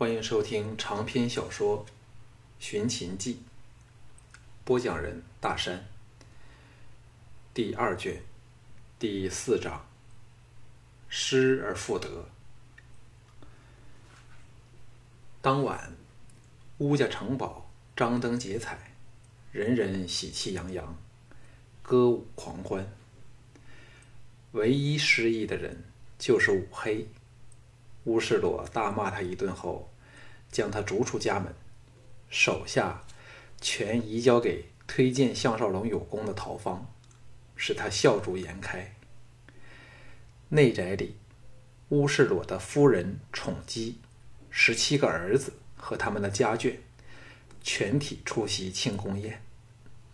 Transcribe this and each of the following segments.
欢迎收听长篇小说《寻秦记》，播讲人大山，第二卷第四章：失而复得。当晚，乌家城堡张灯结彩，人人喜气洋洋，歌舞狂欢。唯一失意的人就是武黑。乌世罗大骂他一顿后，将他逐出家门，手下全移交给推荐项少龙有功的陶方，使他笑逐颜开。内宅里，乌世罗的夫人宠姬、十七个儿子和他们的家眷，全体出席庆功宴，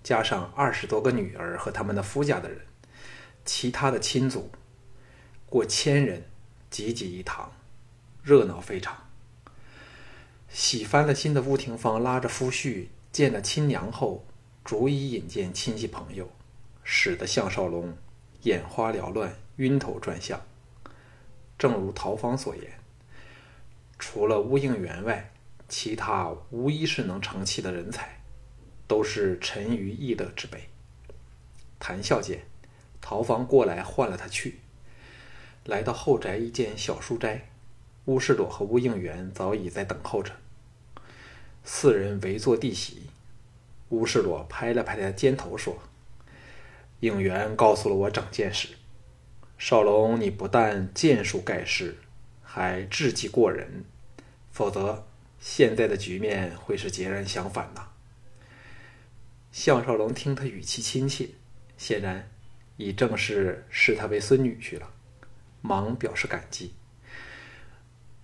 加上二十多个女儿和他们的夫家的人，其他的亲族过千人济济一堂。热闹非常。喜翻了心的乌廷芳拉着夫婿见了亲娘后，逐一引荐亲戚朋友，使得项少龙眼花缭乱、晕头转向。正如陶芳所言，除了乌应元外，其他无一是能成器的人才，都是沉于逸乐之辈。谈笑间，陶芳过来唤了他去，来到后宅一间小书斋。乌世朵和乌应元早已在等候着。四人围坐地席，乌世朵拍了拍他肩头，说：“应元告诉了我整件事。少龙，你不但剑术盖世，还智计过人，否则现在的局面会是截然相反的。”项少龙听他语气亲切，显然已正式视他为孙女婿了，忙表示感激。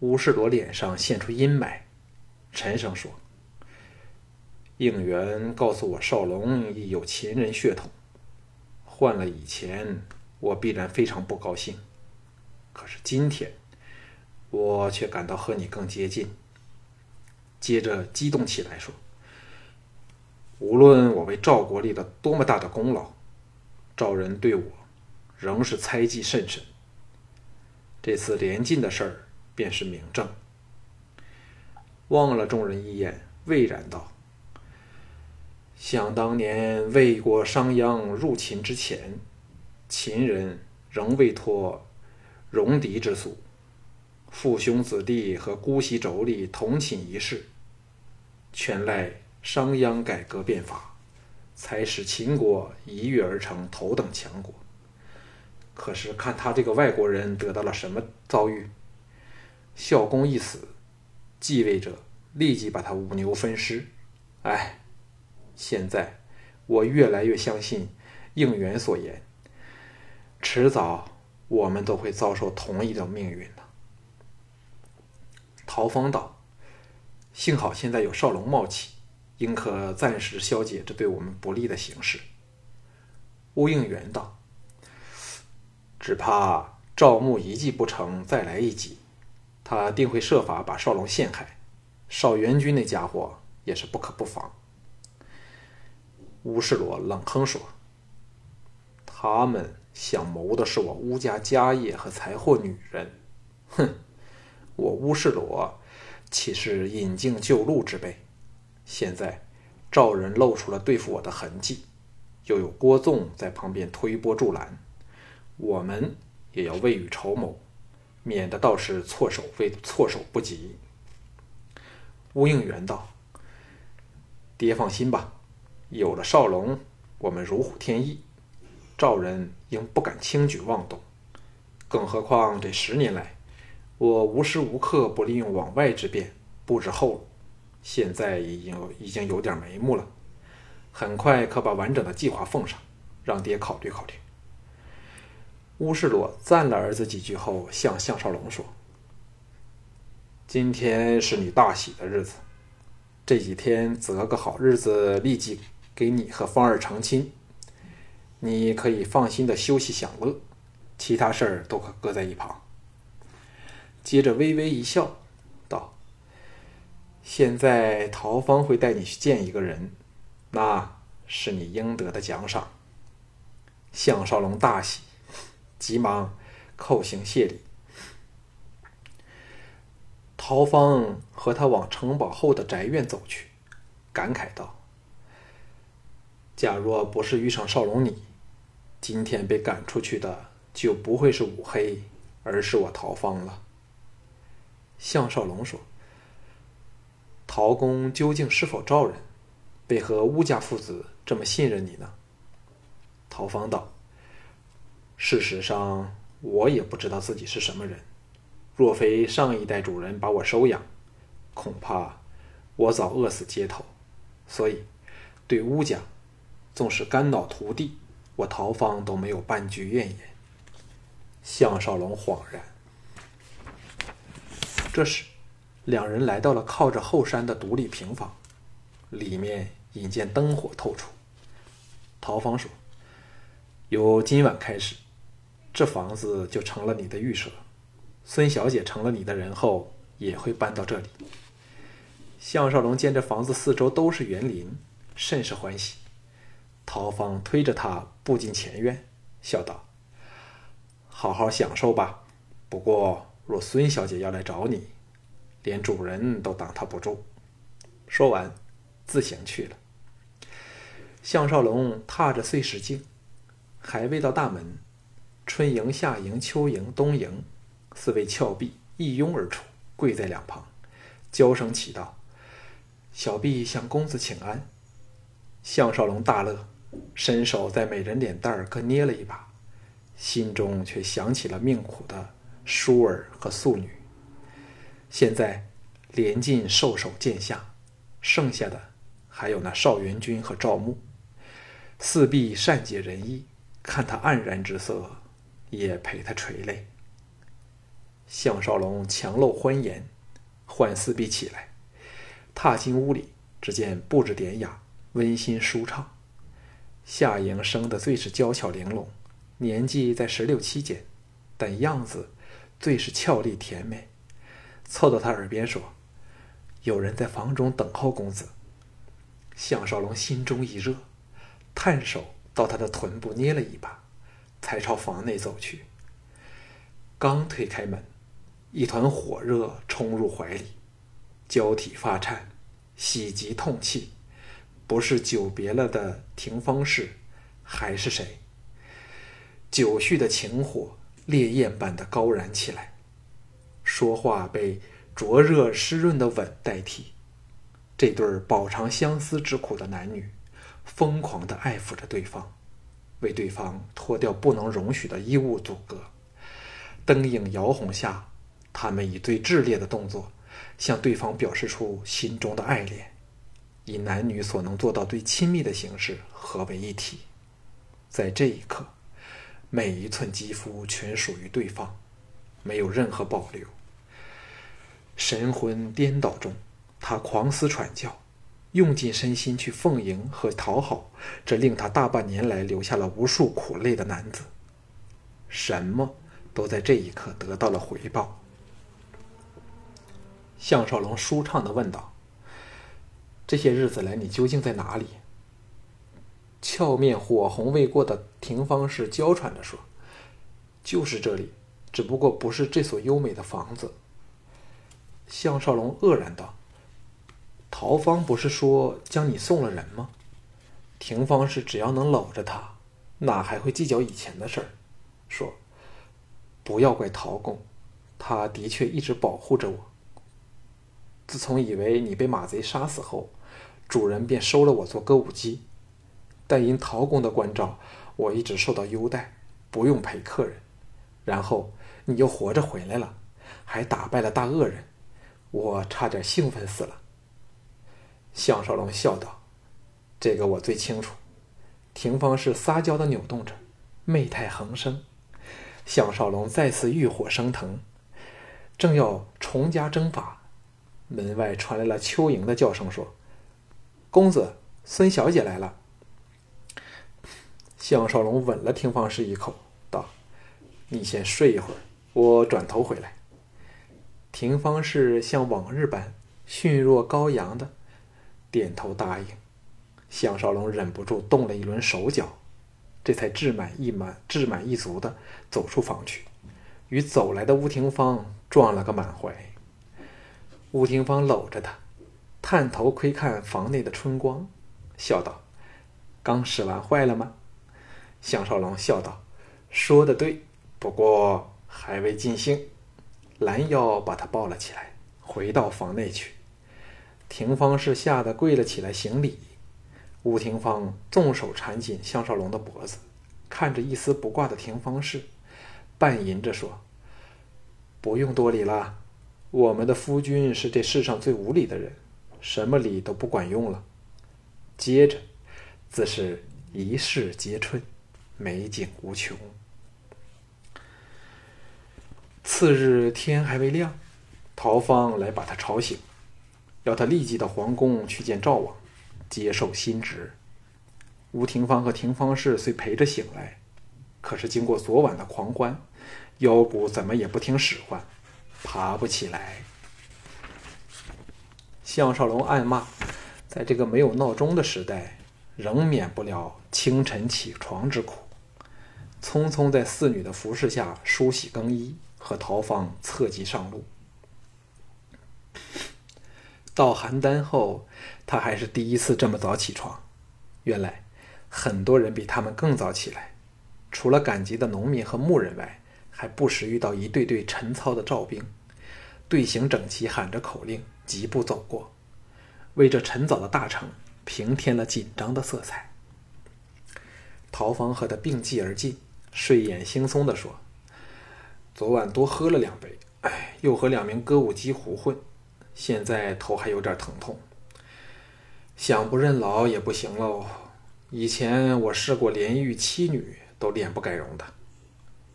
乌世罗脸上现出阴霾，沉声说：“应元告诉我，少龙亦有秦人血统。换了以前，我必然非常不高兴。可是今天，我却感到和你更接近。”接着激动起来说：“无论我为赵国立了多么大的功劳，赵人对我仍是猜忌甚深。这次连晋的事儿。”便是明证。望了众人一眼，蔚然道：“想当年魏国商鞅入秦之前，秦人仍未脱戎狄之俗，父兄子弟和姑息妯娌同寝一室，全赖商鞅改革变法，才使秦国一跃而成头等强国。可是看他这个外国人得到了什么遭遇？”孝公一死，继位者立即把他五牛分尸。哎，现在我越来越相信应元所言，迟早我们都会遭受同一的命运的。陶方道：“幸好现在有少龙冒起，应可暂时消解这对我们不利的形势。”乌应元道：“只怕赵牧一计不成，再来一计。”他定会设法把少龙陷害，少元军那家伙也是不可不防。乌世罗冷哼说：“他们想谋的是我乌家家业和财货女人，哼！我乌世罗岂是引颈就戮之辈？现在赵人露出了对付我的痕迹，又有郭纵在旁边推波助澜，我们也要未雨绸缪。”免得到时措手未措手不及。乌应元道：“爹放心吧，有了少龙，我们如虎添翼，赵人应不敢轻举妄动。更何况这十年来，我无时无刻不利用往外之便布置后路，现在已经已经有点眉目了，很快可把完整的计划奉上，让爹考虑考虑。”乌世罗赞了儿子几句后，向项少龙说：“今天是你大喜的日子，这几天择个好日子，立即给你和芳儿成亲。你可以放心的休息享乐，其他事儿都可搁在一旁。”接着微微一笑，道：“现在陶芳会带你去见一个人，那是你应得的奖赏。”项少龙大喜。急忙叩行谢礼。陶芳和他往城堡后的宅院走去，感慨道：“假若不是遇上少龙你，今天被赶出去的就不会是五黑，而是我陶芳了。”项少龙说：“陶公究竟是否招人？为何乌家父子这么信任你呢？”陶芳道：“事实上，我也不知道自己是什么人。”若非上一代主人把我收养，恐怕我早饿死街头。所以，对巫家，纵使肝脑涂地，我陶芳都没有半句怨言。项少龙恍然。这时，两人来到了靠着后山的独立平房，里面引见灯火透出。陶芳说：“由今晚开始，这房子就成了你的寓舍。”孙小姐成了你的人后，也会搬到这里。项少龙见这房子四周都是园林，甚是欢喜。陶芳推着他步进前院，笑道：“好好享受吧。不过，若孙小姐要来找你，连主人都挡她不住。”说完，自行去了。项少龙踏着碎石径，还未到大门，春迎、夏迎、秋迎、冬迎。四位峭壁一拥而出，跪在两旁，娇声祈道：“小婢向公子请安。”项少龙大乐，伸手在美人脸蛋儿各捏了一把，心中却想起了命苦的舒儿和素女。现在连晋受首见下，剩下的还有那邵元君和赵牧。四壁善解人意，看他黯然之色，也陪他垂泪。项少龙强露欢颜，唤四婢起来，踏进屋里，只见布置典雅，温馨舒畅。夏莹生得最是娇巧玲珑，年纪在十六七间，但样子最是俏丽甜美。凑到他耳边说：“有人在房中等候公子。”项少龙心中一热，探手到他的臀部捏了一把，才朝房内走去。刚推开门。一团火热冲入怀里，娇体发颤，喜极痛泣，不是久别了的廷芳氏，还是谁？久蓄的情火烈焰般的高燃起来，说话被灼热湿润的吻代替。这对饱尝相思之苦的男女，疯狂的爱抚着对方，为对方脱掉不能容许的衣物阻隔。灯影摇红下。他们以最炽烈的动作，向对方表示出心中的爱恋，以男女所能做到最亲密的形式合为一体。在这一刻，每一寸肌肤全属于对方，没有任何保留。神魂颠倒中，他狂嘶喘叫，用尽身心去奉迎和讨好这令他大半年来留下了无数苦累的男子。什么都在这一刻得到了回报。项少龙舒畅的问道：“这些日子来，你究竟在哪里？”俏面火红未过的廷芳氏娇喘着说：“就是这里，只不过不是这所优美的房子。”项少龙愕然道：“陶芳不是说将你送了人吗？”廷芳是只要能搂着他，哪还会计较以前的事儿？说：“不要怪陶公，他的确一直保护着我。”自从以为你被马贼杀死后，主人便收了我做歌舞姬。但因陶公的关照，我一直受到优待，不用陪客人。然后你又活着回来了，还打败了大恶人，我差点兴奋死了。项少龙笑道：“这个我最清楚。”廷芳是撒娇的扭动着，媚态横生。项少龙再次欲火升腾，正要重加征伐。门外传来了秋莹的叫声，说：“公子，孙小姐来了。”项少龙吻了廷芳氏一口，道：“你先睡一会儿，我转头回来。”廷芳氏像往日般驯若羔羊的点头答应。项少龙忍不住动了一轮手脚，这才志满意满、志满意足的走出房去，与走来的吴廷芳撞了个满怀。吴廷芳搂着他，探头窥看房内的春光，笑道：“刚使完坏了吗？”项少龙笑道：“说的对，不过还未尽兴。”拦腰把他抱了起来，回到房内去。廷芳是吓得跪了起来行礼。吴廷芳纵手缠紧项少龙的脖子，看着一丝不挂的廷芳氏，半吟着说：“不用多礼了。”我们的夫君是这世上最无礼的人，什么礼都不管用了。接着，自是一世皆春，美景无穷。次日天还未亮，陶芳来把他吵醒，要他立即到皇宫去见赵王，接受新职。吴廷芳和廷芳氏虽陪着醒来，可是经过昨晚的狂欢，腰骨怎么也不听使唤。爬不起来。项少龙暗骂，在这个没有闹钟的时代，仍免不了清晨起床之苦。匆匆在四女的服侍下梳洗更衣，和陶芳策骑上路。到邯郸后，他还是第一次这么早起床。原来，很多人比他们更早起来，除了赶集的农民和牧人外。还不时遇到一队队晨操的赵兵，队形整齐，喊着口令，疾步走过，为这晨早的大成平添了紧张的色彩。陶方和他并继而进，睡眼惺忪地说：“昨晚多喝了两杯，哎，又和两名歌舞姬胡混，现在头还有点疼痛。想不认老也不行喽。以前我试过连遇七女，都脸不改容的。”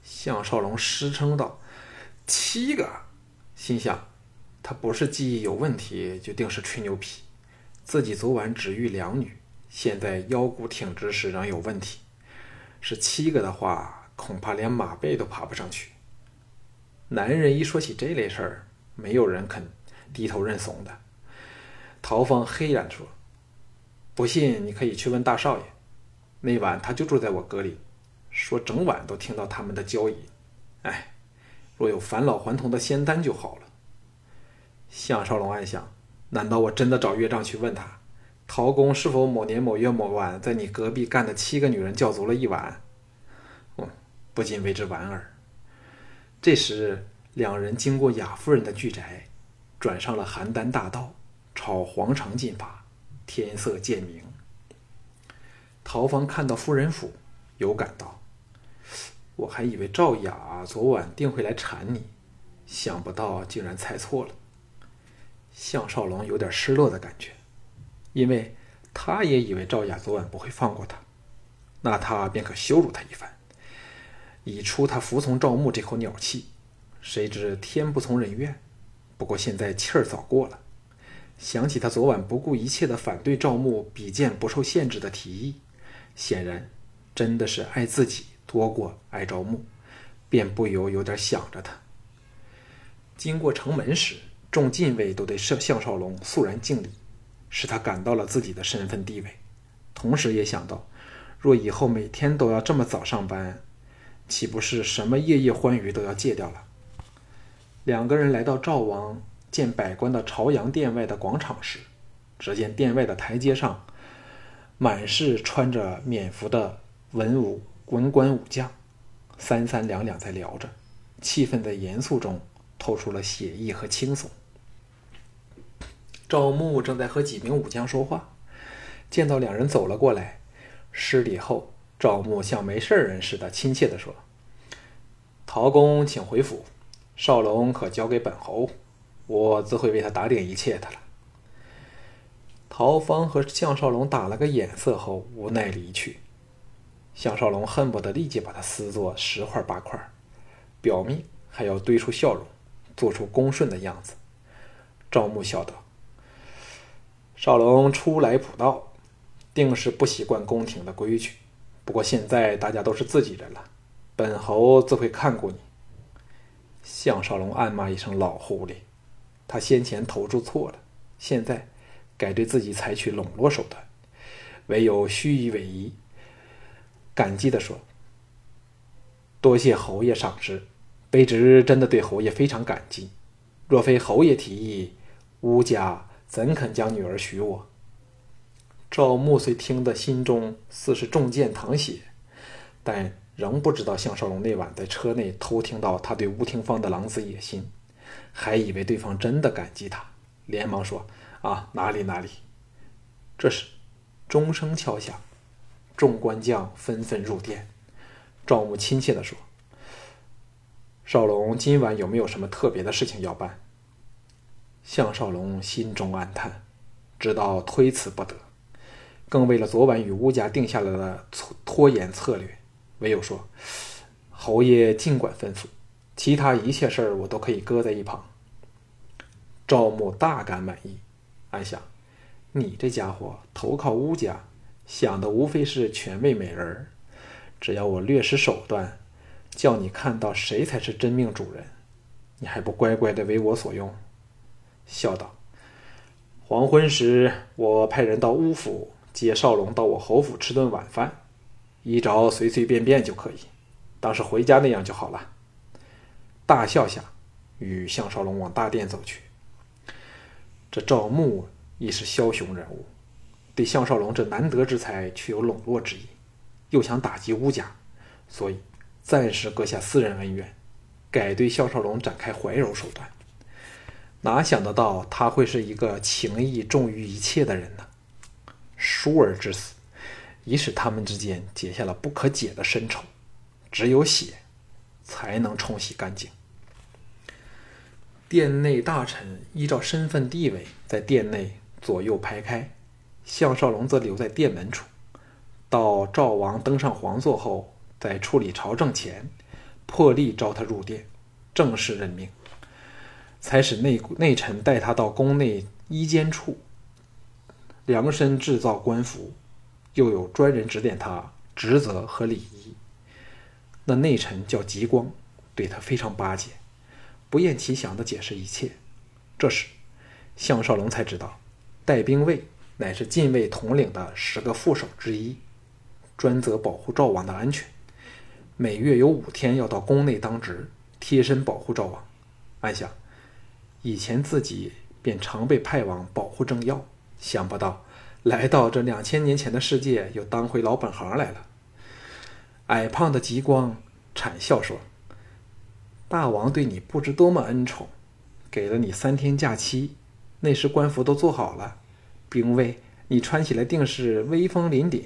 项少龙失称道：“七个。”心想，他不是记忆有问题，就定是吹牛皮。自己昨晚只遇两女，现在腰骨挺直时仍有问题。是七个的话，恐怕连马背都爬不上去。男人一说起这类事儿，没有人肯低头认怂的。陶芳黑然说：“不信，你可以去问大少爷。那晚他就住在我阁里。”说整晚都听到他们的交易，哎，若有返老还童的仙丹就好了。项少龙暗想：难道我真的找岳丈去问他，陶公是否某年某月某晚在你隔壁干的七个女人叫足了一晚？哦，不禁为之莞尔。这时，两人经过雅夫人的巨宅，转上了邯郸大道，朝皇城进发。天色渐明，陶芳看到夫人府，有感道。我还以为赵雅昨晚定会来缠你，想不到竟然猜错了。项少龙有点失落的感觉，因为他也以为赵雅昨晚不会放过他，那他便可羞辱他一番，以出他服从赵牧这口鸟气。谁知天不从人愿，不过现在气儿早过了。想起他昨晚不顾一切的反对赵牧比剑不受限制的提议，显然真的是爱自己。多过爱赵牧，便不由有点想着他。经过城门时，众禁卫都对向项少龙肃然敬礼，使他感到了自己的身份地位，同时也想到，若以后每天都要这么早上班，岂不是什么夜夜欢愉都要戒掉了？两个人来到赵王见百官的朝阳殿外的广场时，只见殿外的台阶上，满是穿着冕服的文武。文官武将三三两两在聊着，气氛在严肃中透出了写意和轻松。赵牧正在和几名武将说话，见到两人走了过来，施礼后，赵牧像没事人似的亲切地说：“陶公请回府，少龙可交给本侯，我自会为他打点一切的了。”陶芳和项少龙打了个眼色后，无奈离去。项少龙恨不得立即把他撕作十块八块，表面还要堆出笑容，做出恭顺的样子。赵牧笑道：“少龙初来普道，定是不习惯宫廷的规矩。不过现在大家都是自己人了，本侯自会看顾你。”项少龙暗骂一声“老狐狸”，他先前投注错了，现在改对自己采取笼络手段，唯有虚以委蛇。感激地说：“多谢侯爷赏识，卑职真的对侯爷非常感激。若非侯爷提议，乌家怎肯将女儿许我？”赵牧虽听得心中似是中箭淌血，但仍不知道项少龙那晚在车内偷听到他对吴廷芳的狼子野心，还以为对方真的感激他，连忙说：“啊，哪里哪里。”这时，钟声敲响，众官将纷纷入殿。赵牧亲切地说：“少龙今晚有没有什么特别的事情要办？”项少龙心中暗叹，知道推辞不得。更为了昨晚与乌家定下来的拖延策略，唯有说：“侯爷尽管吩咐，其他一切事儿我都可以搁在一旁。”赵牧大感满意，暗想：“你这家伙投靠乌家，想的无非是权位美人儿。只要我略施手段，叫你看到谁才是真命主人，你还不乖乖的为我所用？”笑道：“黄昏时，我派人到乌府。”接少龙到我侯府吃顿晚饭，一着随随便便就可以，当是回家那样就好了。大笑下，与项少龙往大殿走去。这赵牧亦是枭雄人物，对项少龙这难得之才却有笼络之意，又想打击乌家，所以暂时搁下私人恩怨，改对项少龙展开怀柔手段。哪想得到他会是一个情义重于一切的人呢？疏儿之死，已使他们之间结下了不可解的深仇。只有血，才能冲洗干净。殿内大臣依照身份地位，在殿内左右排开，项少龙则留在殿门处。到赵王登上皇座后，在处理朝政前，破例召他入殿，正式任命，才使内内臣带他到宫内衣间处。量身制造官服，又有专人指点他职责和礼仪。那内臣叫吉光，对他非常巴结，不厌其详地解释一切。这时，项少龙才知道，带兵卫乃是禁卫统领的十个副手之一，专责保护赵王的安全。每月有五天要到宫内当值，贴身保护赵王。暗想，以前自己便常被派往保护政要。想不到，来到这两千年前的世界，又当回老本行来了。矮胖的极光惨笑说：“大王对你不知多么恩宠，给了你三天假期，那时官服都做好了，兵卫你穿起来定是威风凛凛，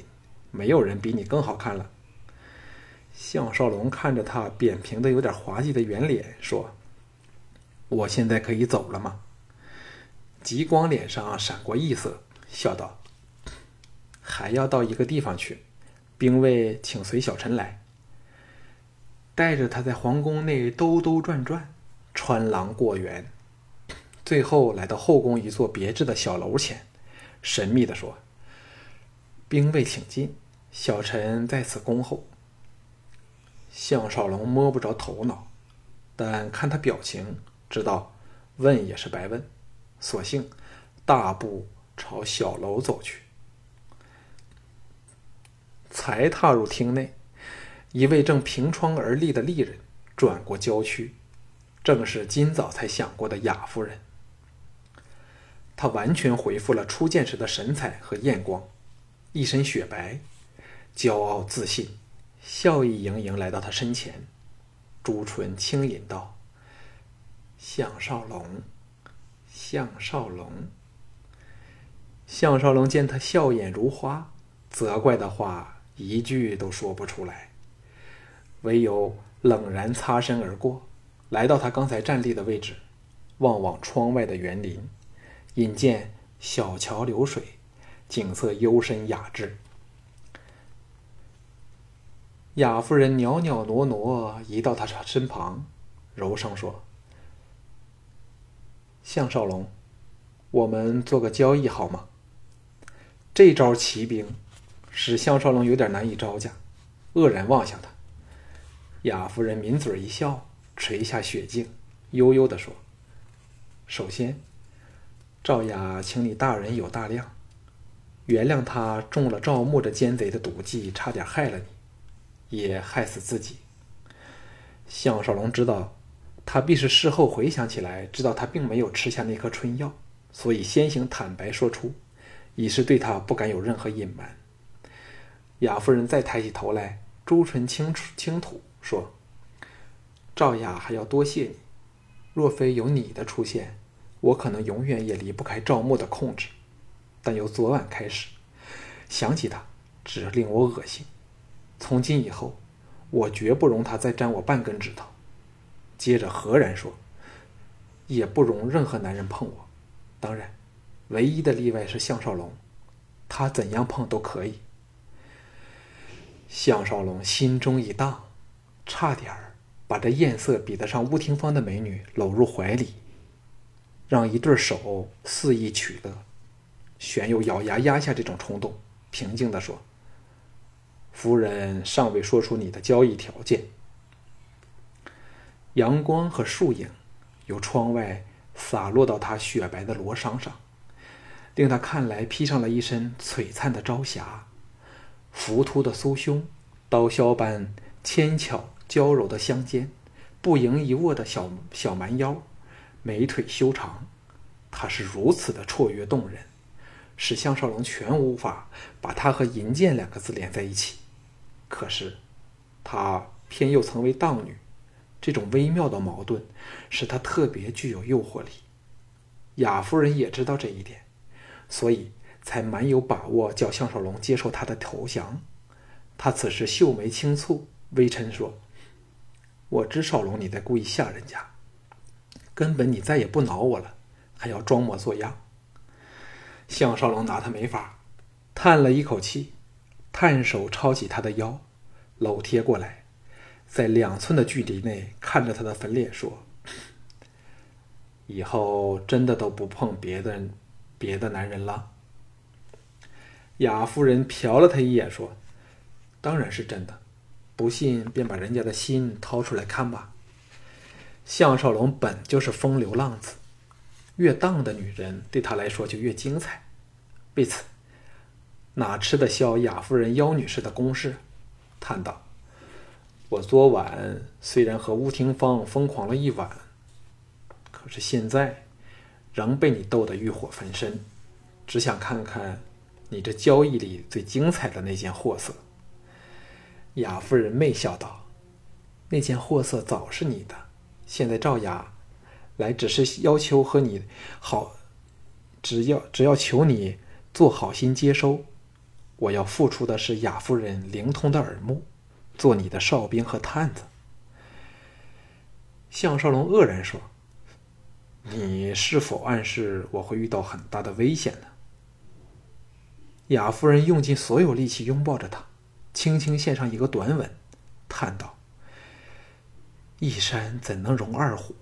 没有人比你更好看了。”项少龙看着他扁平的、有点滑稽的圆脸，说：“我现在可以走了吗？”极光脸上闪过异色，笑道：“还要到一个地方去，兵卫请随小臣来。”带着他在皇宫内兜兜转转，穿廊过园，最后来到后宫一座别致的小楼前，神秘地说：“兵卫请进，小臣在此恭候。”项少龙摸不着头脑，但看他表情，知道问也是白问。索性大步朝小楼走去。才踏入厅内，一位正凭窗而立的丽人转过娇躯，正是今早才想过的雅夫人。她完全恢复了初见时的神采和艳光，一身雪白，骄傲自信，笑意盈盈来到他身前，朱唇轻吟道：“项少龙。”项少龙，项少龙见他笑眼如花，责怪的话一句都说不出来，唯有冷然擦身而过，来到他刚才站立的位置，望望窗外的园林，引见小桥流水，景色幽深雅致。雅夫人袅袅挪挪移到他身旁，柔声说。项少龙，我们做个交易好吗？这招骑兵使项少龙有点难以招架，愕然望向他。雅夫人抿嘴一笑，垂下雪镜，悠悠地说：“首先，赵雅，请你大人有大量，原谅他中了赵牧这奸贼的毒计，差点害了你，也害死自己。”项少龙知道。他必是事后回想起来，知道他并没有吃下那颗春药，所以先行坦白说出，已是对他不敢有任何隐瞒。雅夫人再抬起头来，朱唇轻轻吐，说：“赵雅还要多谢你，若非有你的出现，我可能永远也离不开赵牧的控制。但由昨晚开始，想起他，只令我恶心。从今以后，我绝不容他再沾我半根指头。”接着何然说：“也不容任何男人碰我。当然，唯一的例外是项少龙，他怎样碰都可以。”项少龙心中一荡，差点儿把这艳色比得上乌廷芳的美女搂入怀里，让一对手肆意取乐，旋又咬牙压下这种冲动，平静地说：“夫人尚未说出你的交易条件。”阳光和树影由窗外洒落到他雪白的罗裳上，令他看来披上了一身璀璨的朝霞。浮凸的酥胸，刀削般纤巧娇柔的香肩，不盈一握的小小蛮腰，美腿修长，他是如此的绰约动人，使项少龙全无法把他和银剑两个字连在一起。可是，他偏又曾为荡女。这种微妙的矛盾，使他特别具有诱惑力。雅夫人也知道这一点，所以才蛮有把握叫项少龙接受他的投降。他此时秀眉轻蹙，微嗔说：“我知少龙你在故意吓人家，根本你再也不恼我了，还要装模作样。”项少龙拿他没法，叹了一口气，探手抄起他的腰，搂贴过来。在两寸的距离内看着他的粉脸说：“以后真的都不碰别的别的男人了。”雅夫人瞟了他一眼说：“当然是真的，不信便把人家的心掏出来看吧。”项少龙本就是风流浪子，越荡的女人对他来说就越精彩，为此哪吃得消雅夫人妖女士的攻势，叹道。我昨晚虽然和吴廷芳疯狂了一晚，可是现在仍被你逗得欲火焚身，只想看看你这交易里最精彩的那件货色。雅夫人媚笑道：“那件货色早是你的，现在赵雅来只是要求和你好，只要只要求你做好心接收，我要付出的是雅夫人灵通的耳目。”做你的哨兵和探子，项少龙愕然说：“你是否暗示我会遇到很大的危险呢？”雅夫人用尽所有力气拥抱着他，轻轻献上一个短吻，叹道：“一山怎能容二虎？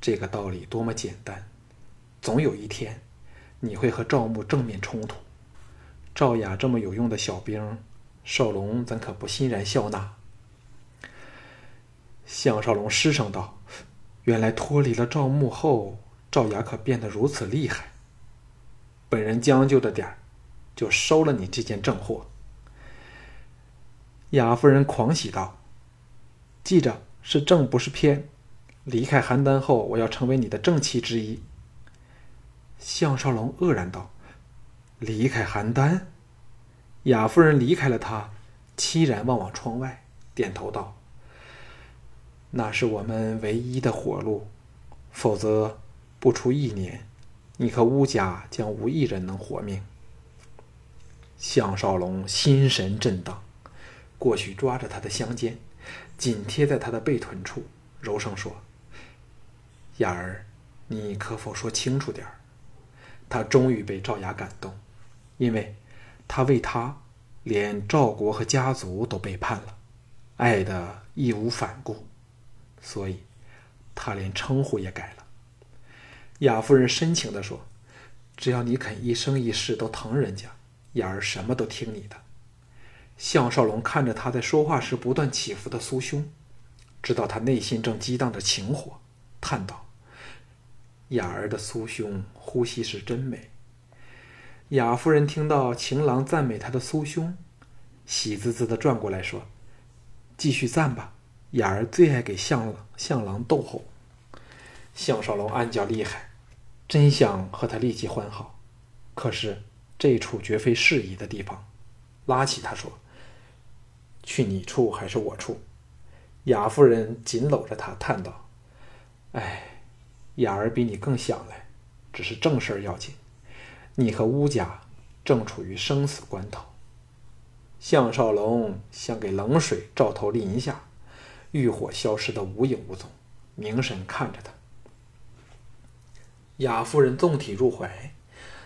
这个道理多么简单！总有一天，你会和赵牧正面冲突。赵雅这么有用的小兵。”少龙怎可不欣然笑纳？项少龙失声道：“原来脱离了赵牧后，赵雅可变得如此厉害。本人将就着点儿，就收了你这件正货。”雅夫人狂喜道：“记着，是正不是偏。离开邯郸后，我要成为你的正妻之一。”项少龙愕然道：“离开邯郸？”雅夫人离开了他，凄然望望窗外，点头道：“那是我们唯一的活路，否则不出一年，你和乌家将无一人能活命。”项少龙心神震荡，过去抓着他的香肩，紧贴在他的背臀处，柔声说：“雅儿，你可否说清楚点儿？”他终于被赵雅感动，因为。他为他，连赵国和家族都背叛了，爱的义无反顾，所以，他连称呼也改了。雅夫人深情地说：“只要你肯一生一世都疼人家，雅儿什么都听你的。”项少龙看着他在说话时不断起伏的酥胸，知道他内心正激荡着情火，叹道：“雅儿的酥胸，呼吸是真美。”雅夫人听到情郎赞美她的酥胸，喜滋滋的转过来说：“继续赞吧，雅儿最爱给向向郎逗吼。”项少龙暗叫厉害，真想和他立即欢好，可是这处绝非适宜的地方。拉起他说：“去你处还是我处？”雅夫人紧搂着他叹道：“哎，雅儿比你更想来，只是正事儿要紧。你和乌家正处于生死关头。”项少龙像给冷水照头淋一下，欲火消失的无影无踪，凝神看着他。雅夫人纵体入怀，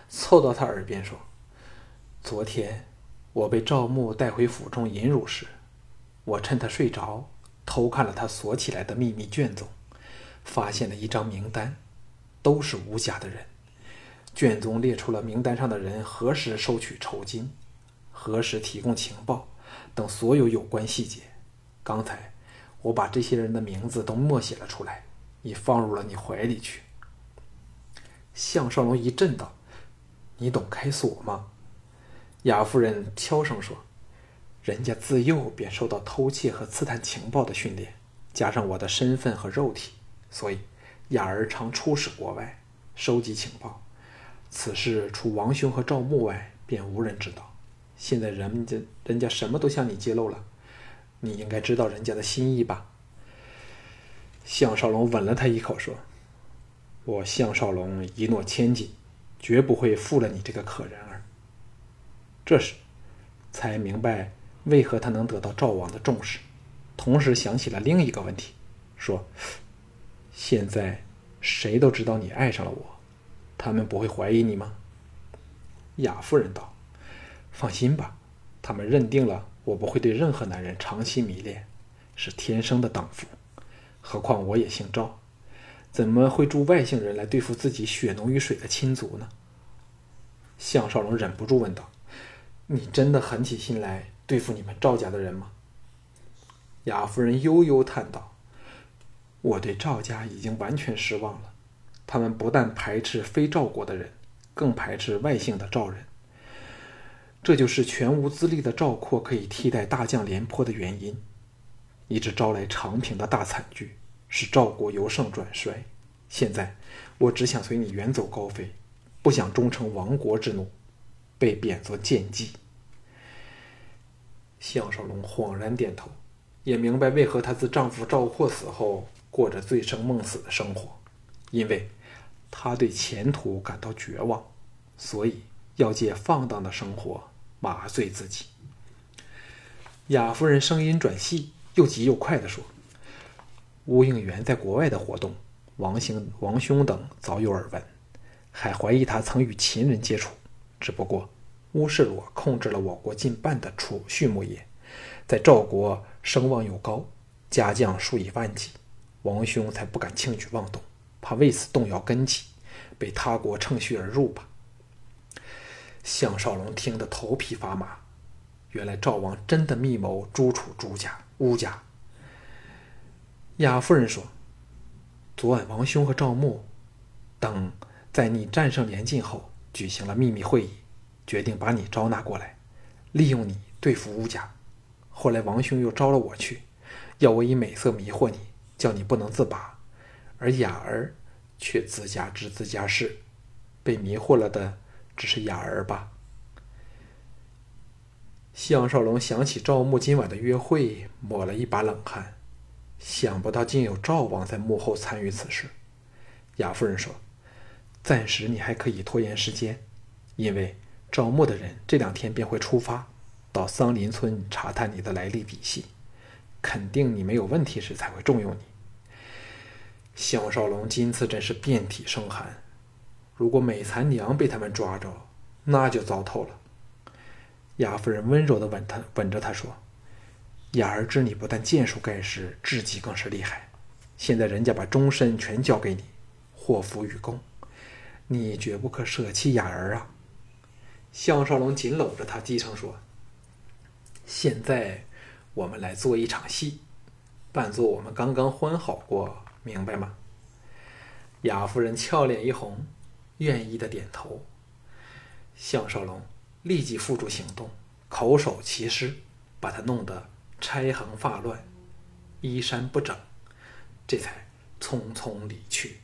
凑到他耳边说：“昨天我被赵牧带回府中引辱时，我趁他睡着，偷看了他锁起来的秘密卷宗，发现了一张名单，都是吴家的人。卷宗列出了名单上的人何时收取酬金。”何时提供情报等所有有关细节，刚才我把这些人的名字都默写了出来，已放入了你怀里去。项少龙一震道：“你懂开锁吗？”雅夫人悄声说：“人家自幼便受到偷窃和刺探情报的训练，加上我的身份和肉体，所以雅儿常出使国外收集情报。此事除王兄和赵牧外，便无人知道。”现在人家人家什么都向你揭露了，你应该知道人家的心意吧？项少龙吻了他一口，说：“我项少龙一诺千金，绝不会负了你这个可人儿。”这时，才明白为何他能得到赵王的重视，同时想起了另一个问题，说：“现在谁都知道你爱上了我，他们不会怀疑你吗？”雅夫人道。放心吧，他们认定了我不会对任何男人长期迷恋，是天生的荡妇。何况我也姓赵，怎么会助外姓人来对付自己血浓于水的亲族呢？项少龙忍不住问道：“你真的狠起心来对付你们赵家的人吗？”雅夫人悠悠叹道：“我对赵家已经完全失望了，他们不但排斥非赵国的人，更排斥外姓的赵人。”这就是全无资历的赵括可以替代大将廉颇的原因，一直招来长平的大惨剧，使赵国由盛转衰。现在我只想随你远走高飞，不想终成亡国之奴，被贬作贱妓。项少龙恍然点头，也明白为何她自丈夫赵括死后过着醉生梦死的生活，因为她对前途感到绝望，所以要借放荡的生活。麻醉自己。雅夫人声音转细，又急又快地说：“吴应元在国外的活动，王兄、王兄等早有耳闻，还怀疑他曾与秦人接触。只不过乌世罗控制了我国近半的储畜牧业，在赵国声望又高，家将数以万计，王兄才不敢轻举妄动，怕为此动摇根基，被他国乘虚而入吧。”项少龙听得头皮发麻，原来赵王真的密谋诛楚朱家、乌家。雅夫人说：“昨晚王兄和赵牧等在你战胜连晋后举行了秘密会议，决定把你招纳过来，利用你对付乌家。后来王兄又招了我去，要我以美色迷惑你，叫你不能自拔。而雅儿却自家知自家事，被迷惑了的。”只是雅儿吧。项少龙想起赵牧今晚的约会，抹了一把冷汗。想不到竟有赵王在幕后参与此事。雅夫人说：“暂时你还可以拖延时间，因为赵牧的人这两天便会出发，到桑林村查探你的来历底细，肯定你没有问题时才会重用你。”项少龙今次真是遍体生寒。如果美残娘被他们抓着，那就糟透了。雅夫人温柔地吻他，吻着他说：“雅儿知你不但剑术盖世，智计更是厉害。现在人家把终身全交给你，祸福与共，你绝不可舍弃雅儿啊！”项少龙紧搂着她，低声说：“现在我们来做一场戏，扮作我们刚刚欢好过，明白吗？”雅夫人俏脸一红。愿意的点头。项少龙立即付诸行动，口手齐施，把他弄得钗横发乱，衣衫不整，这才匆匆离去。